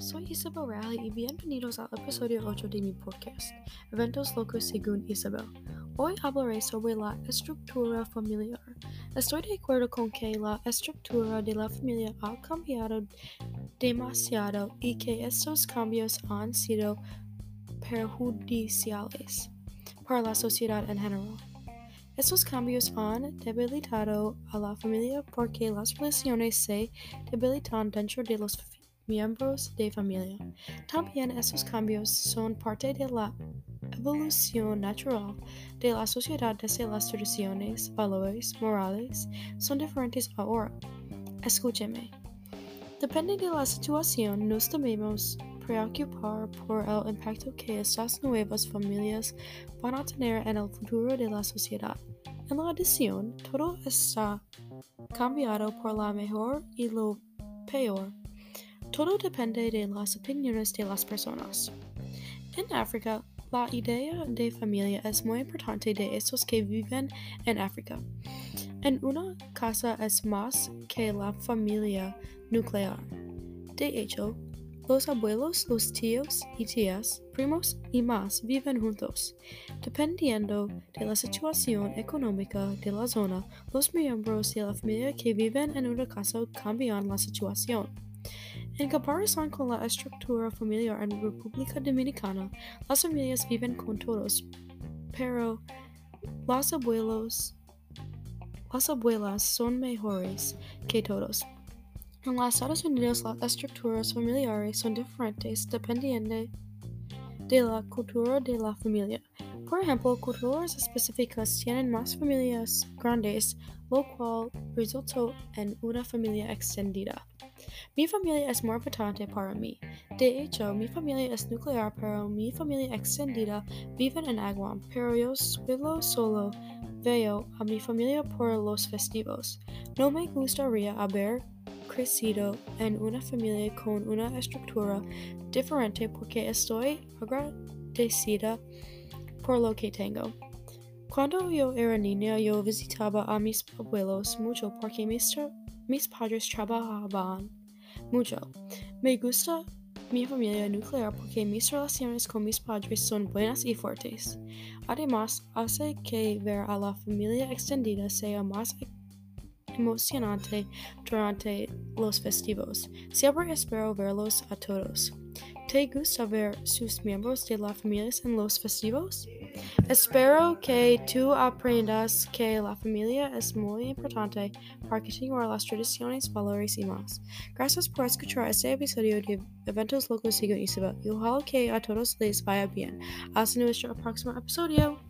tal y bienvenidos al episodio 8 de mi podcast, Eventos Locos según Isabel. Hoy hablaré sobre la estructura familiar. Estoy de acuerdo con que la estructura de la familia ha cambiado demasiado y que estos cambios han sido perjudiciales para la sociedad en general. Estos cambios han debilitado a la familia porque las relaciones se debilitan dentro de los miembros de familia. También esos cambios son parte de la evolución natural de la sociedad desde las tradiciones, valores, morales, son diferentes ahora. Escúcheme. Depende de la situación, nos debemos preocupar por el impacto que estas nuevas familias van a tener en el futuro de la sociedad. En la adición, todo está cambiado por la mejor y lo peor. Todo depende de las opiniones de las personas. En África, la idea de familia es muy importante de estos que viven en África. En una casa es más que la familia nuclear. De hecho, los abuelos, los tíos y tías, primos y más viven juntos. Dependiendo de la situación económica de la zona, los miembros de la familia que viven en una casa cambian la situación. En comparación con la estructura familiar en República Dominicana, las familias viven con todos, pero los abuelos, las abuelas son mejores que todos. En los Estados Unidos, las estructuras familiares son diferentes dependiendo de la cultura de la familia. Por ejemplo, culturas específicas tienen más familias grandes, lo cual resultó en una familia extendida. Mi familia es muy importante para mí. De hecho, mi familia es nuclear, pero mi familia extendida vive en Aguam, pero yo solo veo a mi familia por los festivos. No me gustaría haber crecido en una familia con una estructura diferente porque estoy agradecida por lo que tengo. Cuando yo era niña, yo visitaba a mis abuelos mucho porque mis, mis padres trabajaban mucho. Me gusta mi familia nuclear porque mis relaciones con mis padres son buenas y fuertes. Además, hace que ver a la familia extendida sea más emocionante durante los festivos. Siempre espero verlos a todos. ¿Te gusta ver sus miembros de la familia en los festivos? Espero que tú aprendas que la familia es muy importante para continuar las tradiciones, valores y más. Gracias por escuchar este episodio de Eventos Locos Sigo Isabel y ojalá que a todos les vaya bien. Hasta nuestro próximo episodio.